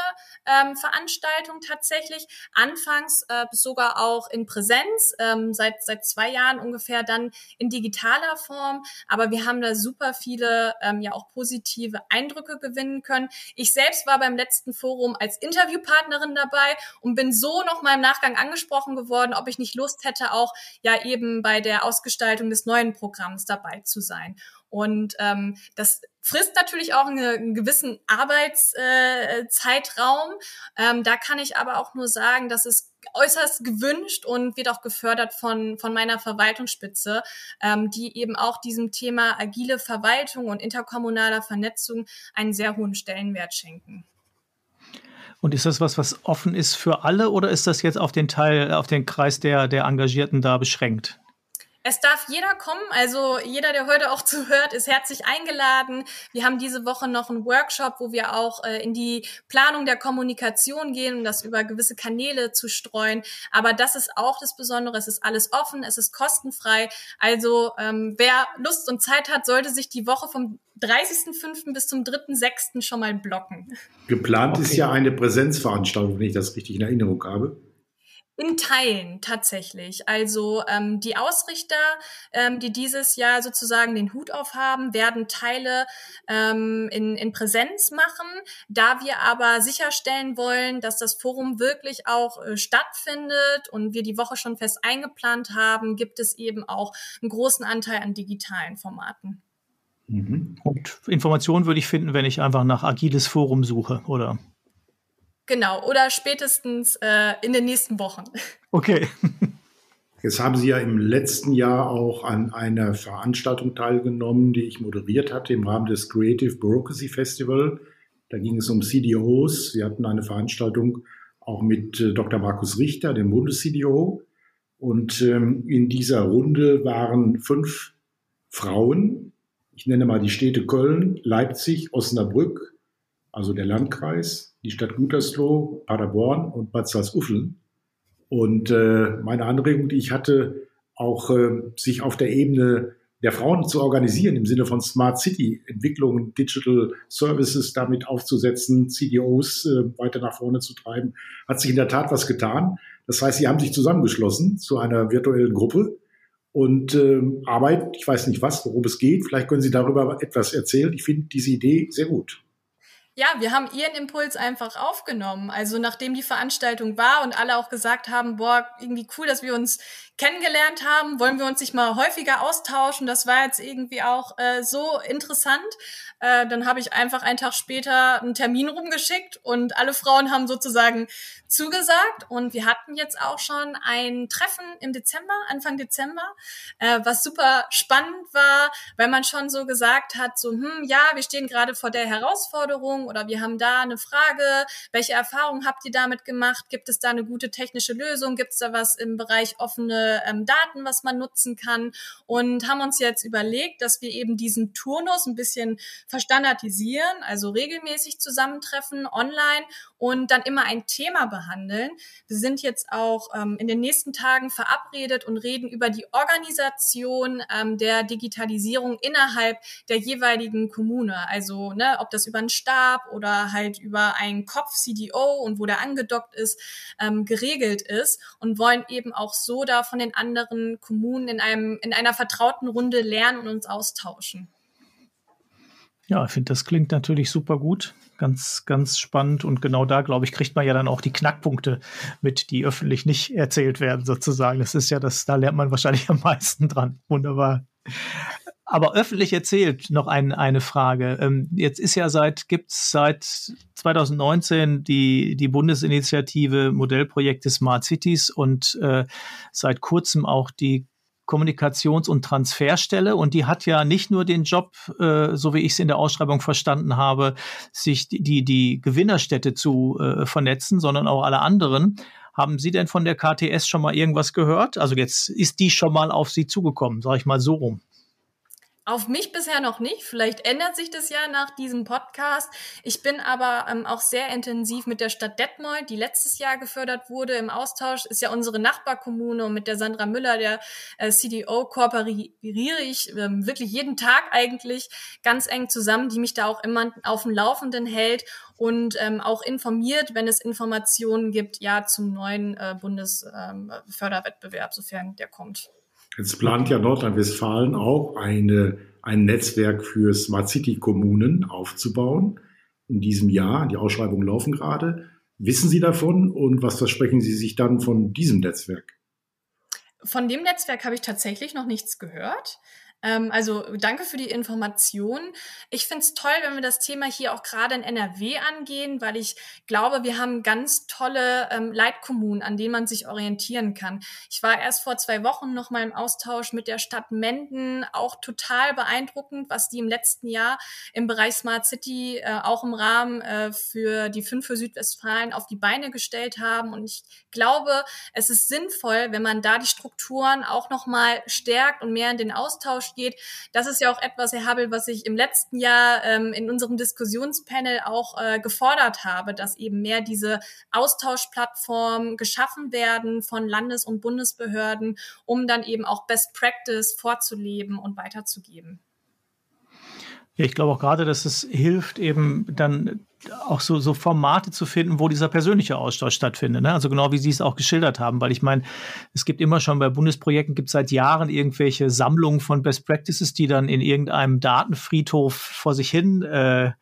ähm, Veranstaltungen tatsächlich, anfangs äh, sogar auch in Präsenz, ähm, seit, seit zwei Jahren ungefähr dann in digitaler Form. Aber wir haben da super viele ähm, ja auch positive Eindrücke gewinnen können. Ich selbst war beim letzten Forum als Interviewpartner Partnerin dabei und bin so noch mal im Nachgang angesprochen geworden, ob ich nicht Lust hätte, auch ja eben bei der Ausgestaltung des neuen Programms dabei zu sein. Und ähm, das frisst natürlich auch eine, einen gewissen Arbeitszeitraum. Äh, ähm, da kann ich aber auch nur sagen, dass es äußerst gewünscht und wird auch gefördert von, von meiner Verwaltungsspitze, ähm, die eben auch diesem Thema agile Verwaltung und interkommunaler Vernetzung einen sehr hohen Stellenwert schenken. Und ist das was, was offen ist für alle oder ist das jetzt auf den Teil, auf den Kreis der, der Engagierten da beschränkt? Es darf jeder kommen, also jeder, der heute auch zuhört, ist herzlich eingeladen. Wir haben diese Woche noch einen Workshop, wo wir auch äh, in die Planung der Kommunikation gehen, um das über gewisse Kanäle zu streuen. Aber das ist auch das Besondere, es ist alles offen, es ist kostenfrei. Also ähm, wer Lust und Zeit hat, sollte sich die Woche vom 30.05. bis zum 3.06. schon mal blocken. Geplant okay. ist ja eine Präsenzveranstaltung, wenn ich das richtig in Erinnerung habe. In Teilen tatsächlich. Also ähm, die Ausrichter, ähm, die dieses Jahr sozusagen den Hut aufhaben, werden Teile ähm, in, in Präsenz machen. Da wir aber sicherstellen wollen, dass das Forum wirklich auch äh, stattfindet und wir die Woche schon fest eingeplant haben, gibt es eben auch einen großen Anteil an digitalen Formaten. Mhm. Und Informationen würde ich finden, wenn ich einfach nach agiles Forum suche, oder? Genau, oder spätestens äh, in den nächsten Wochen. Okay. Jetzt haben Sie ja im letzten Jahr auch an einer Veranstaltung teilgenommen, die ich moderiert hatte im Rahmen des Creative Bureaucracy Festival. Da ging es um CDOs. Wir hatten eine Veranstaltung auch mit äh, Dr. Markus Richter, dem Bundes-CDO. Und ähm, in dieser Runde waren fünf Frauen ich nenne mal die Städte Köln, Leipzig, Osnabrück, also der Landkreis, die Stadt Gütersloh, Paderborn und Bad Salzuflen. Und äh, meine Anregung, die ich hatte, auch äh, sich auf der Ebene der Frauen zu organisieren, im Sinne von Smart City Entwicklungen, Digital Services damit aufzusetzen, CDOs äh, weiter nach vorne zu treiben, hat sich in der Tat was getan. Das heißt, sie haben sich zusammengeschlossen zu einer virtuellen Gruppe und äh, Arbeit. Ich weiß nicht was, worum es geht. Vielleicht können Sie darüber etwas erzählen. Ich finde diese Idee sehr gut. Ja, wir haben ihren Impuls einfach aufgenommen. Also nachdem die Veranstaltung war und alle auch gesagt haben, boah, irgendwie cool, dass wir uns kennengelernt haben, wollen wir uns nicht mal häufiger austauschen. Das war jetzt irgendwie auch äh, so interessant. Äh, dann habe ich einfach einen Tag später einen Termin rumgeschickt und alle Frauen haben sozusagen zugesagt und wir hatten jetzt auch schon ein Treffen im Dezember, Anfang Dezember, äh, was super spannend war, weil man schon so gesagt hat, so, hm, ja, wir stehen gerade vor der Herausforderung oder wir haben da eine Frage, welche Erfahrungen habt ihr damit gemacht? Gibt es da eine gute technische Lösung? Gibt es da was im Bereich offene ähm, Daten, was man nutzen kann? Und haben uns jetzt überlegt, dass wir eben diesen Turnus ein bisschen verstandardisieren, also regelmäßig zusammentreffen online und dann immer ein Thema behandeln. Wir sind jetzt auch ähm, in den nächsten Tagen verabredet und reden über die Organisation ähm, der Digitalisierung innerhalb der jeweiligen Kommune. Also ne, ob das über einen Stab oder halt über einen Kopf CDO und wo der angedockt ist, ähm, geregelt ist und wollen eben auch so da von den anderen Kommunen in einem in einer vertrauten Runde lernen und uns austauschen. Ja, ich finde, das klingt natürlich super gut. Ganz, ganz spannend. Und genau da, glaube ich, kriegt man ja dann auch die Knackpunkte mit, die öffentlich nicht erzählt werden, sozusagen. Das ist ja das, da lernt man wahrscheinlich am meisten dran. Wunderbar. Aber öffentlich erzählt, noch ein, eine Frage. Ähm, jetzt ist ja seit, gibt's seit 2019 die, die Bundesinitiative Modellprojekte Smart Cities und äh, seit kurzem auch die Kommunikations- und Transferstelle. Und die hat ja nicht nur den Job, äh, so wie ich es in der Ausschreibung verstanden habe, sich die, die Gewinnerstädte zu äh, vernetzen, sondern auch alle anderen. Haben Sie denn von der KTS schon mal irgendwas gehört? Also jetzt ist die schon mal auf Sie zugekommen, sage ich mal so rum. Auf mich bisher noch nicht. Vielleicht ändert sich das ja nach diesem Podcast. Ich bin aber ähm, auch sehr intensiv mit der Stadt Detmold, die letztes Jahr gefördert wurde, im Austausch. Ist ja unsere Nachbarkommune und mit der Sandra Müller, der äh, CDO, kooperiere ich ähm, wirklich jeden Tag eigentlich ganz eng zusammen, die mich da auch immer auf dem Laufenden hält und ähm, auch informiert, wenn es Informationen gibt, ja, zum neuen äh, Bundesförderwettbewerb, sofern der kommt. Jetzt plant ja Nordrhein-Westfalen auch eine, ein Netzwerk für Smart City Kommunen aufzubauen in diesem Jahr. Die Ausschreibungen laufen gerade. Wissen Sie davon und was versprechen Sie sich dann von diesem Netzwerk? Von dem Netzwerk habe ich tatsächlich noch nichts gehört. Ähm, also danke für die Information. Ich finde es toll, wenn wir das Thema hier auch gerade in NRW angehen, weil ich glaube, wir haben ganz tolle ähm, Leitkommunen, an denen man sich orientieren kann. Ich war erst vor zwei Wochen noch mal im Austausch mit der Stadt Menden, auch total beeindruckend, was die im letzten Jahr im Bereich Smart City äh, auch im Rahmen äh, für die fünf für Südwestfalen auf die Beine gestellt haben. Und ich glaube, es ist sinnvoll, wenn man da die Strukturen auch noch mal stärkt und mehr in den Austausch Geht. Das ist ja auch etwas, Herr Habel, was ich im letzten Jahr ähm, in unserem Diskussionspanel auch äh, gefordert habe, dass eben mehr diese Austauschplattformen geschaffen werden von Landes- und Bundesbehörden, um dann eben auch Best Practice vorzuleben und weiterzugeben. Ja, ich glaube auch gerade, dass es hilft, eben dann auch so, so Formate zu finden, wo dieser persönliche Austausch stattfindet. Ne? Also genau wie Sie es auch geschildert haben, weil ich meine, es gibt immer schon bei Bundesprojekten, gibt es seit Jahren irgendwelche Sammlungen von Best Practices, die dann in irgendeinem Datenfriedhof vor sich hin äh,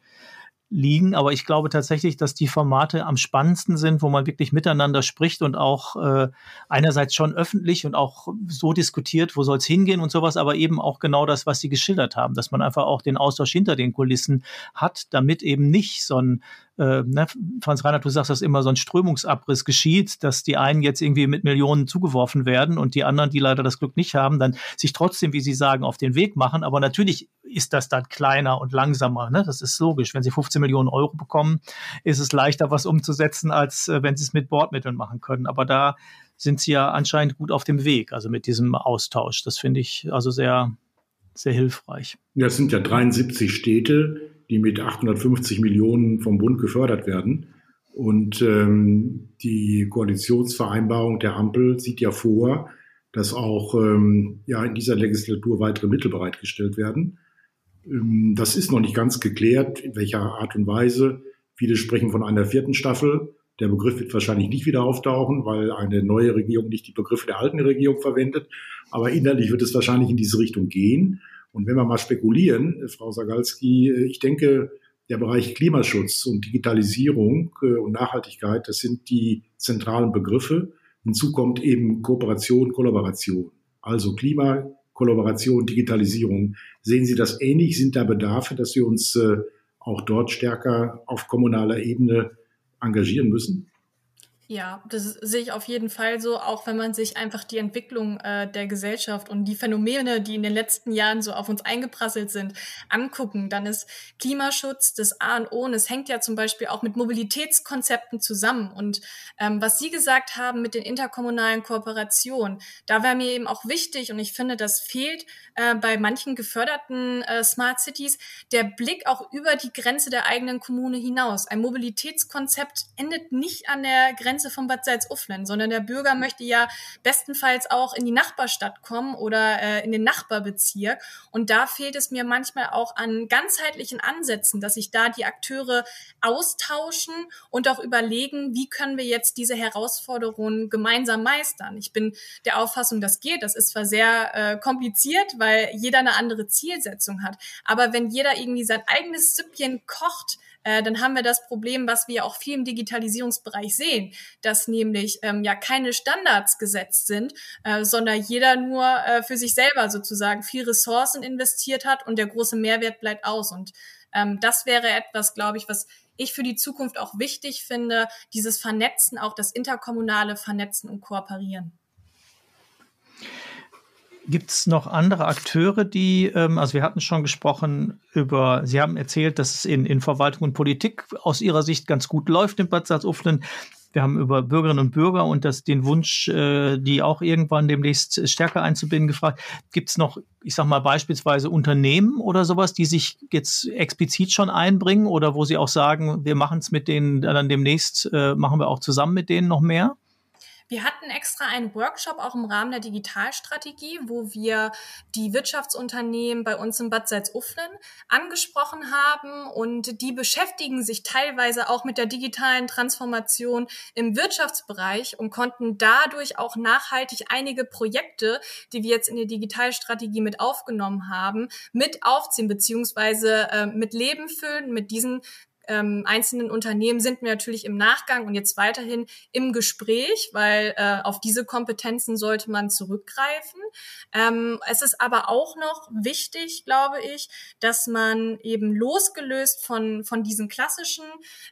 liegen. Aber ich glaube tatsächlich, dass die Formate am spannendsten sind, wo man wirklich miteinander spricht und auch äh, einerseits schon öffentlich und auch so diskutiert, wo soll es hingehen und sowas, aber eben auch genau das, was Sie geschildert haben, dass man einfach auch den Austausch hinter den Kulissen hat, damit eben nicht so ein äh, ne, Franz Reinhardt, du sagst, dass immer so ein Strömungsabriss geschieht, dass die einen jetzt irgendwie mit Millionen zugeworfen werden und die anderen, die leider das Glück nicht haben, dann sich trotzdem, wie Sie sagen, auf den Weg machen. Aber natürlich ist das dann kleiner und langsamer. Ne? Das ist logisch. Wenn Sie 15 Millionen Euro bekommen, ist es leichter, was umzusetzen, als äh, wenn Sie es mit Bordmitteln machen können. Aber da sind Sie ja anscheinend gut auf dem Weg, also mit diesem Austausch. Das finde ich also sehr, sehr hilfreich. Ja, es sind ja 73 Städte, die mit 850 Millionen vom Bund gefördert werden. Und ähm, die Koalitionsvereinbarung der Ampel sieht ja vor, dass auch ähm, ja, in dieser Legislatur weitere Mittel bereitgestellt werden. Ähm, das ist noch nicht ganz geklärt, in welcher Art und Weise. Viele sprechen von einer vierten Staffel. Der Begriff wird wahrscheinlich nicht wieder auftauchen, weil eine neue Regierung nicht die Begriffe der alten Regierung verwendet. Aber innerlich wird es wahrscheinlich in diese Richtung gehen. Und wenn wir mal spekulieren, äh, Frau Sagalski, äh, ich denke, der Bereich Klimaschutz und Digitalisierung äh, und Nachhaltigkeit, das sind die zentralen Begriffe. Hinzu kommt eben Kooperation, Kollaboration. Also Klima, Kollaboration, Digitalisierung. Sehen Sie das ähnlich? Sind da Bedarfe, dass wir uns auch dort stärker auf kommunaler Ebene engagieren müssen? Ja, das sehe ich auf jeden Fall so, auch wenn man sich einfach die Entwicklung äh, der Gesellschaft und die Phänomene, die in den letzten Jahren so auf uns eingeprasselt sind, angucken, dann ist Klimaschutz das A und O und es hängt ja zum Beispiel auch mit Mobilitätskonzepten zusammen. Und ähm, was Sie gesagt haben mit den interkommunalen Kooperationen, da wäre mir eben auch wichtig und ich finde, das fehlt äh, bei manchen geförderten äh, Smart Cities, der Blick auch über die Grenze der eigenen Kommune hinaus. Ein Mobilitätskonzept endet nicht an der Grenze Grenze von Bad Salzuflen, sondern der Bürger möchte ja bestenfalls auch in die Nachbarstadt kommen oder äh, in den Nachbarbezirk. Und da fehlt es mir manchmal auch an ganzheitlichen Ansätzen, dass sich da die Akteure austauschen und auch überlegen, wie können wir jetzt diese Herausforderungen gemeinsam meistern. Ich bin der Auffassung, das geht. Das ist zwar sehr äh, kompliziert, weil jeder eine andere Zielsetzung hat. Aber wenn jeder irgendwie sein eigenes Süppchen kocht, äh, dann haben wir das Problem, was wir auch viel im Digitalisierungsbereich sehen. dass nämlich ähm, ja keine Standards gesetzt sind, äh, sondern jeder nur äh, für sich selber sozusagen viel Ressourcen investiert hat und der große Mehrwert bleibt aus. Und ähm, das wäre etwas, glaube ich, was ich für die Zukunft auch wichtig finde, dieses Vernetzen, auch das interkommunale Vernetzen und Kooperieren. Gibt es noch andere Akteure, die, ähm, also wir hatten schon gesprochen über, Sie haben erzählt, dass es in, in Verwaltung und Politik aus Ihrer Sicht ganz gut läuft in Bad Salzuflen. Wir haben über Bürgerinnen und Bürger und das, den Wunsch, äh, die auch irgendwann demnächst stärker einzubinden, gefragt. Gibt es noch, ich sag mal, beispielsweise Unternehmen oder sowas, die sich jetzt explizit schon einbringen oder wo sie auch sagen, wir machen es mit denen dann demnächst, äh, machen wir auch zusammen mit denen noch mehr? Wir hatten extra einen Workshop auch im Rahmen der Digitalstrategie, wo wir die Wirtschaftsunternehmen bei uns in Bad Salzuflen angesprochen haben. Und die beschäftigen sich teilweise auch mit der digitalen Transformation im Wirtschaftsbereich und konnten dadurch auch nachhaltig einige Projekte, die wir jetzt in der Digitalstrategie mit aufgenommen haben, mit aufziehen beziehungsweise äh, mit Leben füllen, mit diesen ähm, einzelnen Unternehmen sind wir natürlich im Nachgang und jetzt weiterhin im Gespräch, weil äh, auf diese Kompetenzen sollte man zurückgreifen. Ähm, es ist aber auch noch wichtig, glaube ich, dass man eben losgelöst von, von diesen klassischen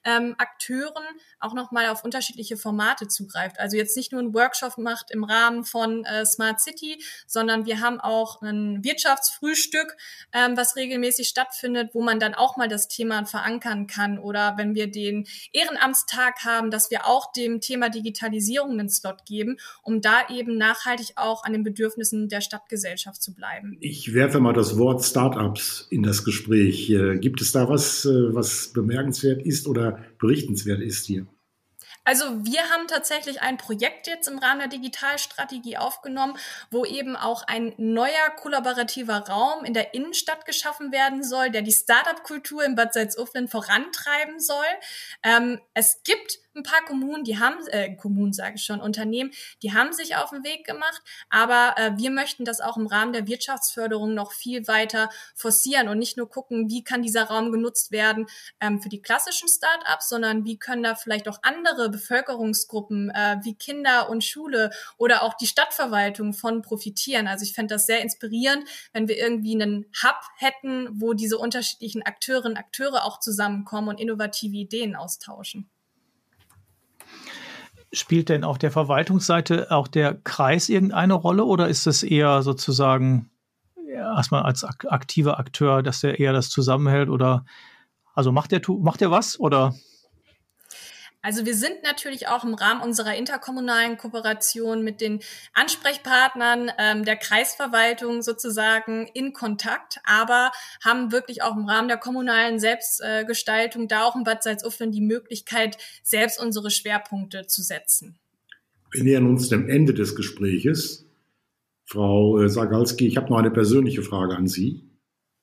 ähm, Akteuren auch noch mal auf unterschiedliche Formate zugreift. Also jetzt nicht nur einen Workshop macht im Rahmen von äh, Smart City, sondern wir haben auch ein Wirtschaftsfrühstück, ähm, was regelmäßig stattfindet, wo man dann auch mal das Thema verankern kann kann oder wenn wir den Ehrenamtstag haben, dass wir auch dem Thema Digitalisierung einen Slot geben, um da eben nachhaltig auch an den Bedürfnissen der Stadtgesellschaft zu bleiben. Ich werfe mal das Wort Startups in das Gespräch. Äh, gibt es da was, äh, was bemerkenswert ist oder berichtenswert ist hier? Also wir haben tatsächlich ein Projekt jetzt im Rahmen der Digitalstrategie aufgenommen, wo eben auch ein neuer kollaborativer Raum in der Innenstadt geschaffen werden soll, der die Startup-Kultur in Bad Salzuflen vorantreiben soll. Ähm, es gibt ein paar Kommunen, die haben, äh, Kommunen sage ich schon, Unternehmen, die haben sich auf den Weg gemacht, aber äh, wir möchten das auch im Rahmen der Wirtschaftsförderung noch viel weiter forcieren und nicht nur gucken, wie kann dieser Raum genutzt werden ähm, für die klassischen Start-ups, sondern wie können da vielleicht auch andere Bevölkerungsgruppen äh, wie Kinder und Schule oder auch die Stadtverwaltung von profitieren. Also ich fände das sehr inspirierend, wenn wir irgendwie einen Hub hätten, wo diese unterschiedlichen Akteurinnen Akteure auch zusammenkommen und innovative Ideen austauschen. Spielt denn auf der Verwaltungsseite auch der Kreis irgendeine Rolle oder ist es eher sozusagen erstmal als aktiver Akteur, dass der eher das zusammenhält oder also macht der macht der was oder? Also wir sind natürlich auch im Rahmen unserer interkommunalen Kooperation mit den Ansprechpartnern ähm, der Kreisverwaltung sozusagen in Kontakt, aber haben wirklich auch im Rahmen der kommunalen Selbstgestaltung da auch in Bad Salzuflen die Möglichkeit, selbst unsere Schwerpunkte zu setzen. Wir nähern uns dem Ende des Gespräches. Frau äh, Sagalski, ich habe noch eine persönliche Frage an Sie.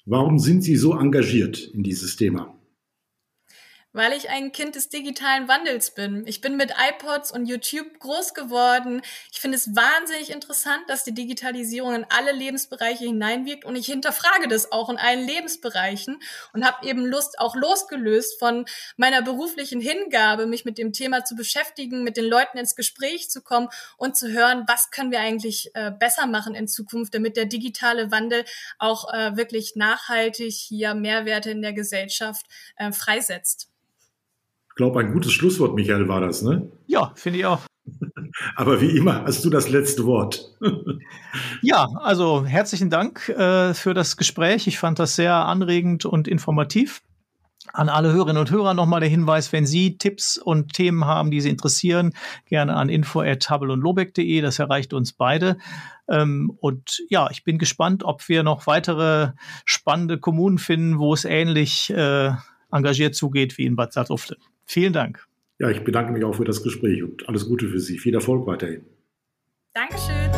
Warum sind Sie so engagiert in dieses Thema? Weil ich ein Kind des digitalen Wandels bin. Ich bin mit iPods und YouTube groß geworden. Ich finde es wahnsinnig interessant, dass die Digitalisierung in alle Lebensbereiche hineinwirkt und ich hinterfrage das auch in allen Lebensbereichen und habe eben Lust, auch losgelöst von meiner beruflichen Hingabe, mich mit dem Thema zu beschäftigen, mit den Leuten ins Gespräch zu kommen und zu hören, was können wir eigentlich äh, besser machen in Zukunft, damit der digitale Wandel auch äh, wirklich nachhaltig hier Mehrwerte in der Gesellschaft äh, freisetzt glaube, ein gutes Schlusswort, Michael, war das, ne? Ja, finde ich auch. Aber wie immer hast du das letzte Wort. ja, also herzlichen Dank äh, für das Gespräch. Ich fand das sehr anregend und informativ. An alle Hörerinnen und Hörer nochmal der Hinweis, wenn Sie Tipps und Themen haben, die Sie interessieren, gerne an info.tabel Das erreicht uns beide. Ähm, und ja, ich bin gespannt, ob wir noch weitere spannende Kommunen finden, wo es ähnlich äh, engagiert zugeht wie in Bad Salzuflen. Vielen Dank. Ja, ich bedanke mich auch für das Gespräch und alles Gute für Sie. Viel Erfolg weiterhin. Dankeschön.